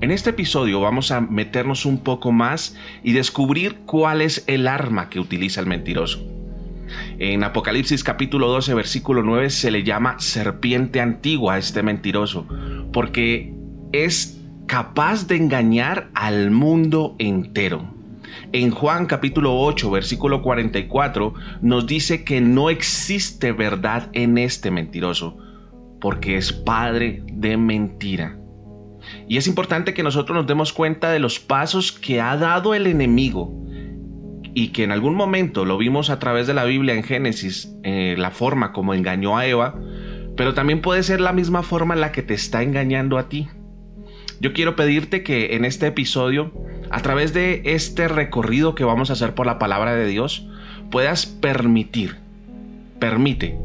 En este episodio vamos a meternos un poco más y descubrir cuál es el arma que utiliza el mentiroso. En Apocalipsis capítulo 12 versículo 9 se le llama serpiente antigua a este mentiroso, porque es capaz de engañar al mundo entero. En Juan capítulo 8 versículo 44 nos dice que no existe verdad en este mentiroso, porque es padre de mentira. Y es importante que nosotros nos demos cuenta de los pasos que ha dado el enemigo y que en algún momento lo vimos a través de la Biblia en Génesis, eh, la forma como engañó a Eva, pero también puede ser la misma forma en la que te está engañando a ti. Yo quiero pedirte que en este episodio, a través de este recorrido que vamos a hacer por la palabra de Dios, puedas permitir, permite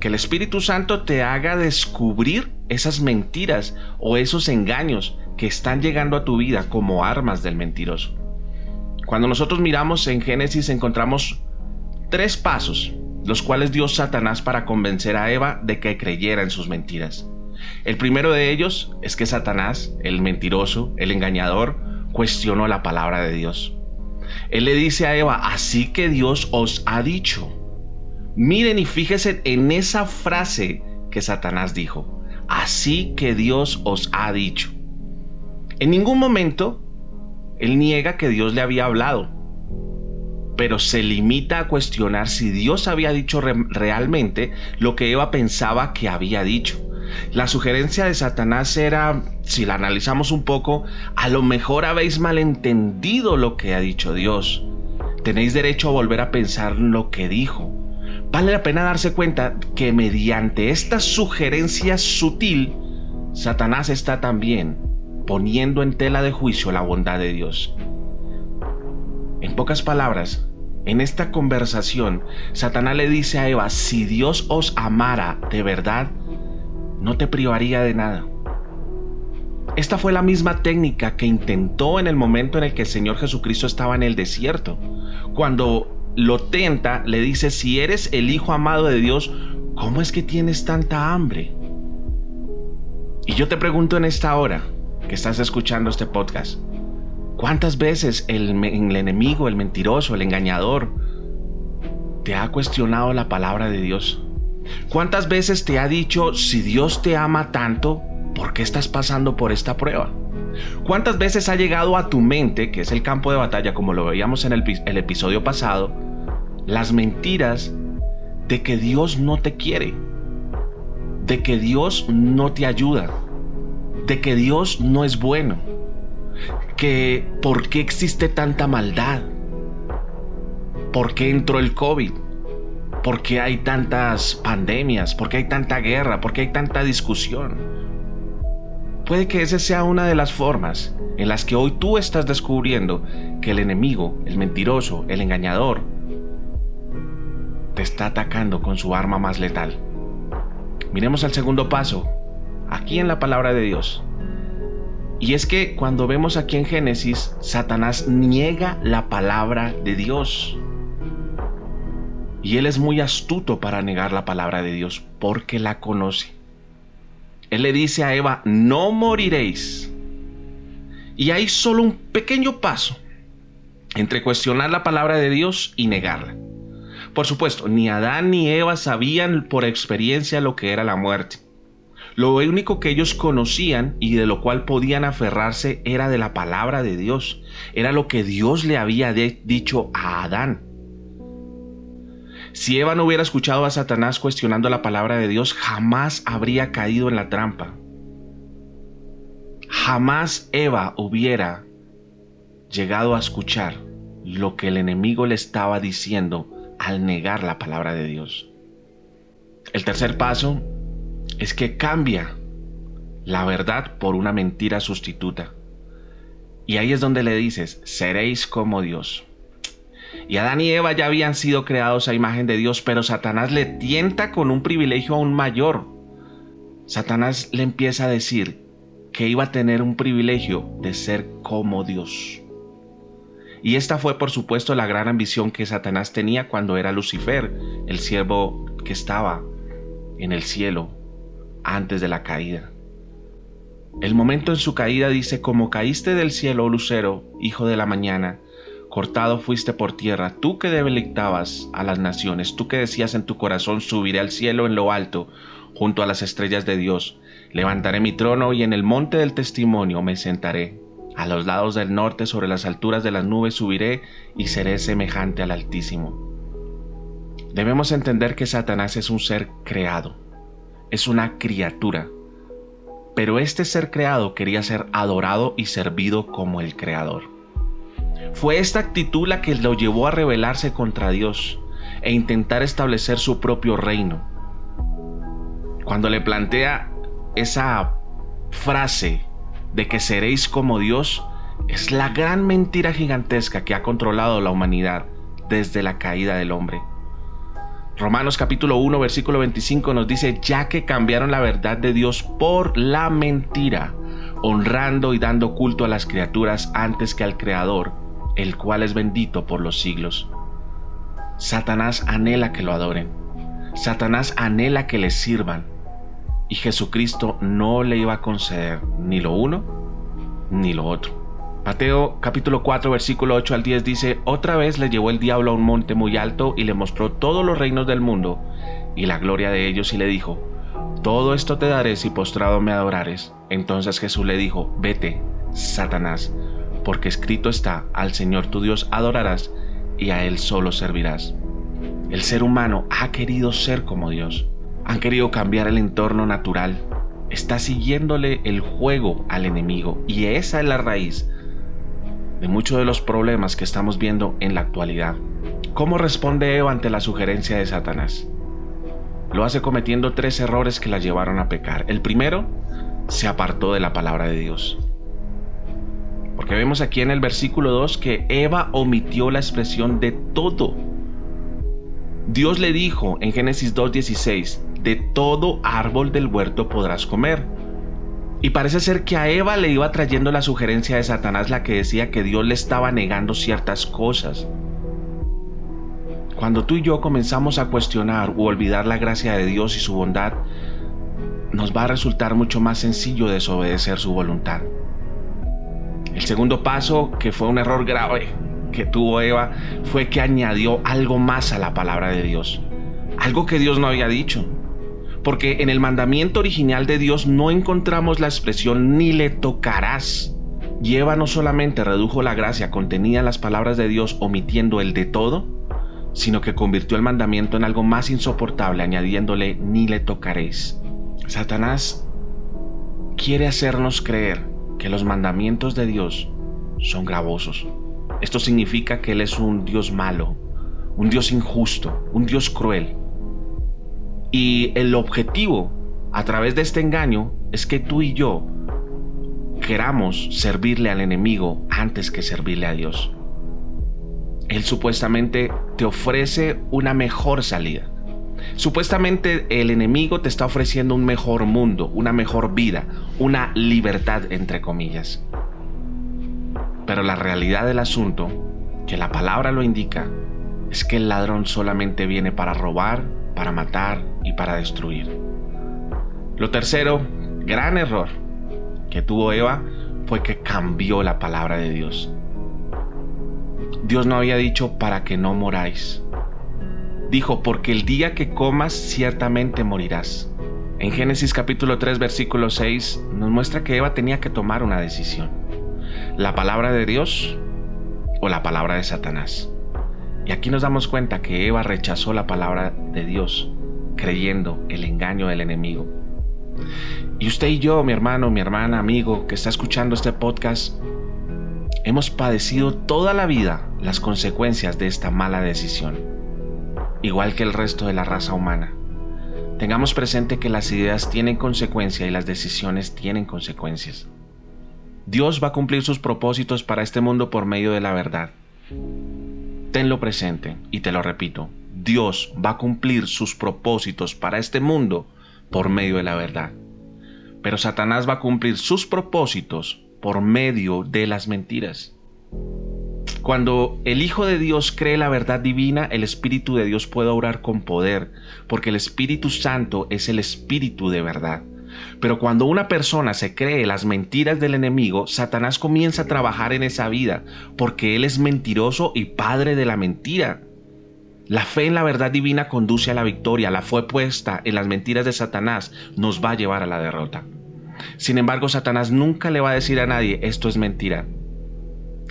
que el Espíritu Santo te haga descubrir esas mentiras o esos engaños que están llegando a tu vida como armas del mentiroso. Cuando nosotros miramos en Génesis encontramos tres pasos, los cuales dio Satanás para convencer a Eva de que creyera en sus mentiras. El primero de ellos es que Satanás, el mentiroso, el engañador, cuestionó la palabra de Dios. Él le dice a Eva, así que Dios os ha dicho. Miren y fíjense en esa frase que Satanás dijo. Así que Dios os ha dicho. En ningún momento él niega que Dios le había hablado, pero se limita a cuestionar si Dios había dicho realmente lo que Eva pensaba que había dicho. La sugerencia de Satanás era, si la analizamos un poco, a lo mejor habéis malentendido lo que ha dicho Dios. Tenéis derecho a volver a pensar lo que dijo. Vale la pena darse cuenta que mediante esta sugerencia sutil, Satanás está también poniendo en tela de juicio la bondad de Dios. En pocas palabras, en esta conversación, Satanás le dice a Eva, si Dios os amara de verdad, no te privaría de nada. Esta fue la misma técnica que intentó en el momento en el que el Señor Jesucristo estaba en el desierto. Cuando lo tenta, le dice, si eres el Hijo amado de Dios, ¿cómo es que tienes tanta hambre? Y yo te pregunto en esta hora que estás escuchando este podcast, ¿cuántas veces el, enemigo, el mentiroso, el engañador, te ha cuestionado la palabra de Dios? ¿Cuántas veces te ha dicho, si Dios te ama tanto, ¿por qué estás pasando por esta prueba? ¿Cuántas veces ha llegado a tu mente, que es el campo de batalla, como lo veíamos en el, episodio pasado, las mentiras de que Dios no te quiere, de que Dios no te ayuda, de que Dios no es bueno, que por qué existe tanta maldad, por qué entró el COVID, por qué hay tantas pandemias, por qué hay tanta guerra, por qué hay tanta discusión. Puede que esa sea una de las formas en las que hoy tú estás descubriendo que el enemigo, el mentiroso, el engañador, te está atacando con su arma más letal. Miremos al segundo paso, aquí en la palabra de Dios. Y es que cuando vemos aquí en Génesis, Satanás niega la palabra de Dios. Y él es muy astuto para negar la palabra de Dios porque la conoce. Él le dice a Eva, no moriréis. Y hay solo un pequeño paso entre cuestionar la palabra de Dios y negarla. Por supuesto, ni Adán ni Eva sabían por experiencia lo que era la muerte. Lo único que ellos conocían y de lo cual podían aferrarse era de la palabra de Dios. Era lo que Dios le había dicho a Adán. Si Eva no hubiera escuchado a Satanás cuestionando la palabra de Dios, jamás habría caído en la trampa. Jamás Eva hubiera llegado a escuchar lo que el enemigo le estaba diciendo al negar la palabra de Dios. El tercer paso es que cambia la verdad por una mentira sustituta. Y ahí es donde le dices, seréis como Dios. Y Adán y Eva ya habían sido creados a imagen de Dios, pero Satanás le tienta con un privilegio aún mayor. Satanás le empieza a decir que iba a tener un privilegio de ser como Dios. Y esta fue por supuesto la gran ambición que Satanás tenía cuando era Lucifer, el siervo que estaba en el cielo antes de la caída. El momento en su caída dice, como caíste del cielo, lucero, hijo de la mañana, cortado fuiste por tierra, tú que debilitabas a las naciones, tú que decías en tu corazón, subiré al cielo en lo alto, junto a las estrellas de Dios, levantaré mi trono y en el monte del testimonio me sentaré. A los lados del norte, sobre las alturas de las nubes, subiré y seré semejante al Altísimo. Debemos entender que Satanás es un ser creado, es una criatura, pero este ser creado quería ser adorado y servido como el creador. Fue esta actitud la que lo llevó a rebelarse contra Dios e intentar establecer su propio reino. Cuando le plantea esa frase de que seréis como Dios, es la gran mentira gigantesca que ha controlado la humanidad desde la caída del hombre. Romanos capítulo 1 versículo 25 nos dice, ya que cambiaron la verdad de Dios por la mentira, honrando y dando culto a las criaturas antes que al Creador, el cual es bendito por los siglos. Satanás anhela que lo adoren. Satanás anhela que le sirvan. Y Jesucristo no le iba a conceder ni lo uno ni lo otro. Mateo capítulo 4 versículo 8 al 10 dice, otra vez le llevó el diablo a un monte muy alto y le mostró todos los reinos del mundo y la gloria de ellos y le dijo, todo esto te daré si postrado me adorares. Entonces Jesús le dijo, vete, Satanás, porque escrito está, al Señor tu Dios adorarás y a Él solo servirás. El ser humano ha querido ser como Dios, han querido cambiar el entorno natural, está siguiéndole el juego al enemigo y esa es la raíz de muchos de los problemas que estamos viendo en la actualidad. ¿Cómo responde Eva ante la sugerencia de Satanás? Lo hace cometiendo tres errores que la llevaron a pecar. El primero, se apartó de la palabra de Dios. Porque vemos aquí en el versículo 2 que Eva omitió la expresión de todo. Dios le dijo en Génesis 2.16, de todo árbol del huerto podrás comer y parece ser que a Eva le iba trayendo la sugerencia de Satanás la que decía que Dios le estaba negando ciertas cosas. Cuando tú y yo comenzamos a cuestionar u olvidar la gracia de Dios y su bondad, nos va a resultar mucho más sencillo desobedecer su voluntad. El segundo paso, que fue un error grave que tuvo Eva, fue que añadió algo más a la palabra de Dios. Algo que Dios no había dicho porque en el mandamiento original de Dios no encontramos la expresión ni le tocarás. Y Eva no solamente redujo la gracia contenida en las palabras de Dios omitiendo el de todo, sino que convirtió el mandamiento en algo más insoportable añadiéndole ni le tocaréis. Satanás quiere hacernos creer que los mandamientos de Dios son gravosos. Esto significa que Él es un Dios malo, un Dios injusto, un Dios cruel, y el objetivo a través de este engaño es que tú y yo queramos servirle al enemigo antes que servirle a Dios. Él supuestamente te ofrece una mejor salida. Supuestamente el enemigo te está ofreciendo un mejor mundo, una mejor vida, una libertad entre comillas. Pero la realidad del asunto, que la palabra lo indica, es que el ladrón solamente viene para robar, para matar y para destruir. Lo tercero, gran error que tuvo Eva fue que cambió la palabra de Dios. Dios no había dicho para que no moráis. Dijo, porque el día que comas ciertamente morirás. En Génesis capítulo 3 versículo 6 nos muestra que Eva tenía que tomar una decisión. La palabra de Dios o la palabra de Satanás. Y aquí nos damos cuenta que Eva rechazó la palabra de Dios, creyendo el engaño del enemigo. Y usted y yo, mi hermano, mi hermana, amigo, que está escuchando este podcast, hemos padecido toda la vida las consecuencias de esta mala decisión, igual que el resto de la raza humana. Tengamos presente que las ideas tienen consecuencia y las decisiones tienen consecuencias. Dios va a cumplir sus propósitos para este mundo por medio de la verdad. Tenlo presente y te lo repito, Dios va a cumplir sus propósitos para este mundo por medio de la verdad. Pero Satanás va a cumplir sus propósitos por medio de las mentiras. Cuando el Hijo de Dios cree la verdad divina, el Espíritu de Dios puede orar con poder, porque el Espíritu Santo es el Espíritu de verdad. Pero cuando una persona se cree las mentiras del enemigo, Satanás comienza a trabajar en esa vida, porque él es mentiroso y padre de la mentira. La fe en la verdad divina conduce a la victoria, la fe puesta en las mentiras de Satanás nos va a llevar a la derrota. Sin embargo, Satanás nunca le va a decir a nadie, esto es mentira.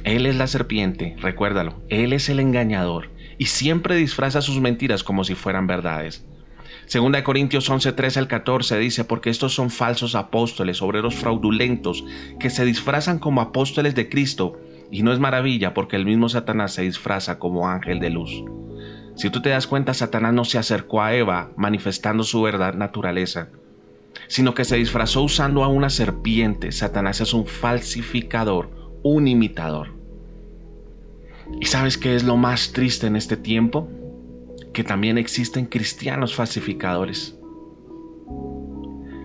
Él es la serpiente, recuérdalo, Él es el engañador y siempre disfraza sus mentiras como si fueran verdades. Segunda Corintios 11, 13 al 14 dice, porque estos son falsos apóstoles, obreros fraudulentos, que se disfrazan como apóstoles de Cristo, y no es maravilla porque el mismo Satanás se disfraza como ángel de luz. Si tú te das cuenta, Satanás no se acercó a Eva manifestando su verdad naturaleza, sino que se disfrazó usando a una serpiente. Satanás es un falsificador, un imitador. ¿Y sabes qué es lo más triste en este tiempo? que también existen cristianos falsificadores.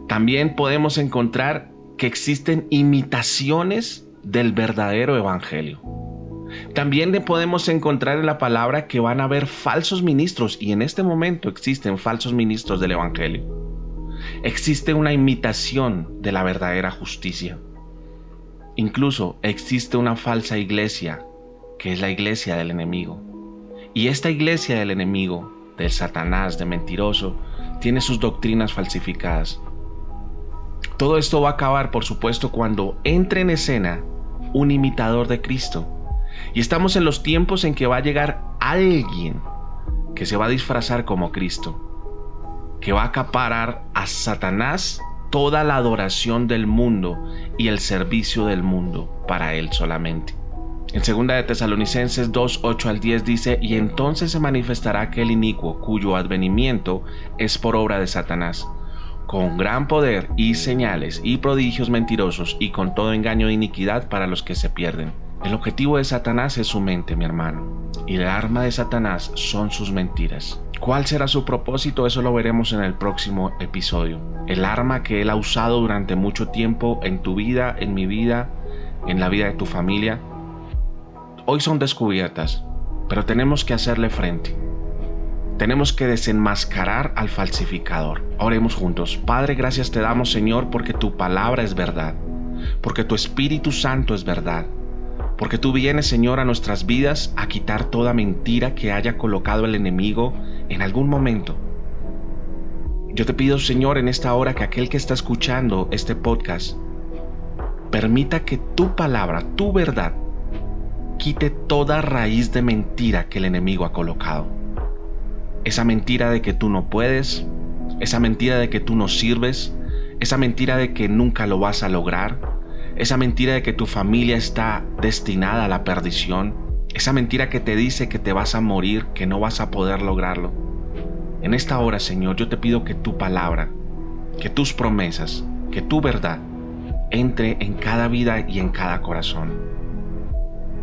También podemos encontrar que existen imitaciones del verdadero evangelio. También le podemos encontrar en la palabra que van a haber falsos ministros y en este momento existen falsos ministros del evangelio. Existe una imitación de la verdadera justicia. Incluso existe una falsa iglesia que es la iglesia del enemigo. Y esta iglesia del enemigo, del Satanás, de mentiroso, tiene sus doctrinas falsificadas. Todo esto va a acabar, por supuesto, cuando entre en escena un imitador de Cristo. Y estamos en los tiempos en que va a llegar alguien que se va a disfrazar como Cristo, que va a acaparar a Satanás toda la adoración del mundo y el servicio del mundo para él solamente. En segunda de Tesalonicenses 2, 8 al 10 dice, y entonces se manifestará aquel inicuo cuyo advenimiento es por obra de Satanás, con gran poder y señales y prodigios mentirosos y con todo engaño de iniquidad para los que se pierden. El objetivo de Satanás es su mente, mi hermano, y el arma de Satanás son sus mentiras. ¿Cuál será su propósito? Eso lo veremos en el próximo episodio. El arma que él ha usado durante mucho tiempo en tu vida, en mi vida, en la vida de tu familia, hoy son descubiertas, pero tenemos que hacerle frente. Tenemos que desenmascarar al falsificador. Oremos juntos. Padre, gracias te damos, Señor, porque tu palabra es verdad, porque tu Espíritu Santo es verdad, porque tú vienes, Señor, a nuestras vidas a quitar toda mentira que haya colocado el enemigo en algún momento. Yo te pido, Señor, en esta hora que aquel que está escuchando este podcast permita que tu palabra, tu verdad, quite toda raíz de mentira que el enemigo ha colocado. Esa mentira de que tú no puedes, esa mentira de que tú no sirves, esa mentira de que nunca lo vas a lograr, esa mentira de que tu familia está destinada a la perdición, esa mentira que te dice que te vas a morir, que no vas a poder lograrlo. En esta hora, Señor, yo te pido que tu palabra, que tus promesas, que tu verdad entre en cada vida y en cada corazón.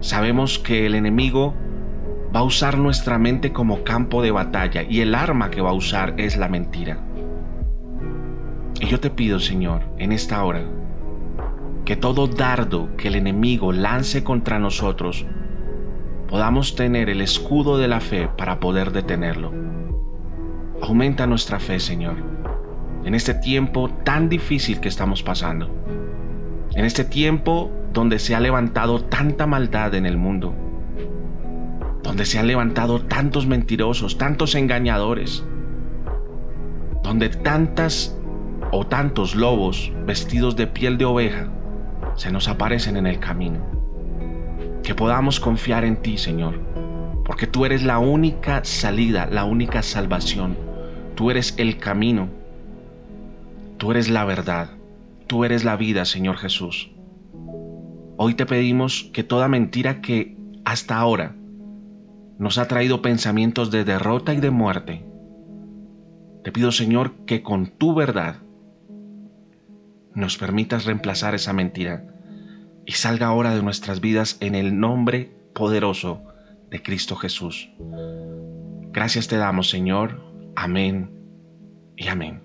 Sabemos que el enemigo va a usar nuestra mente como campo de batalla y el arma que va a usar es la mentira. Y yo te pido, Señor, en esta hora, que todo dardo que el enemigo lance contra nosotros, podamos tener el escudo de la fe para poder detenerlo. Aumenta nuestra fe, Señor, en este tiempo tan difícil que estamos pasando. En este tiempo donde se ha levantado tanta maldad en el mundo, donde se han levantado tantos mentirosos, tantos engañadores, donde tantas o tantos lobos vestidos de piel de oveja se nos aparecen en el camino. Que podamos confiar en ti, Señor, porque tú eres la única salida, la única salvación. Tú eres el camino, tú eres la verdad, tú eres la vida, Señor Jesús. Hoy te pedimos que toda mentira que hasta ahora nos ha traído pensamientos de derrota y de muerte, te pido Señor que con tu verdad nos permitas reemplazar esa mentira y salga ahora de nuestras vidas en el nombre poderoso de Cristo Jesús. Gracias te damos Señor. Amén y amén.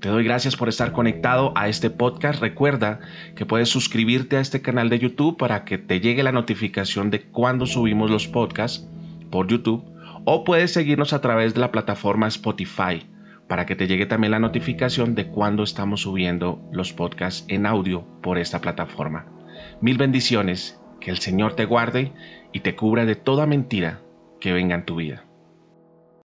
Te doy gracias por estar conectado a este podcast. Recuerda que puedes suscribirte a este canal de YouTube para que te llegue la notificación de cuando subimos los podcasts por YouTube o puedes seguirnos a través de la plataforma Spotify. Para que te llegue también la notificación de cuando estamos subiendo los podcasts en audio por esta plataforma. Mil bendiciones, que el Señor te guarde y te cubra de toda mentira que venga en tu vida.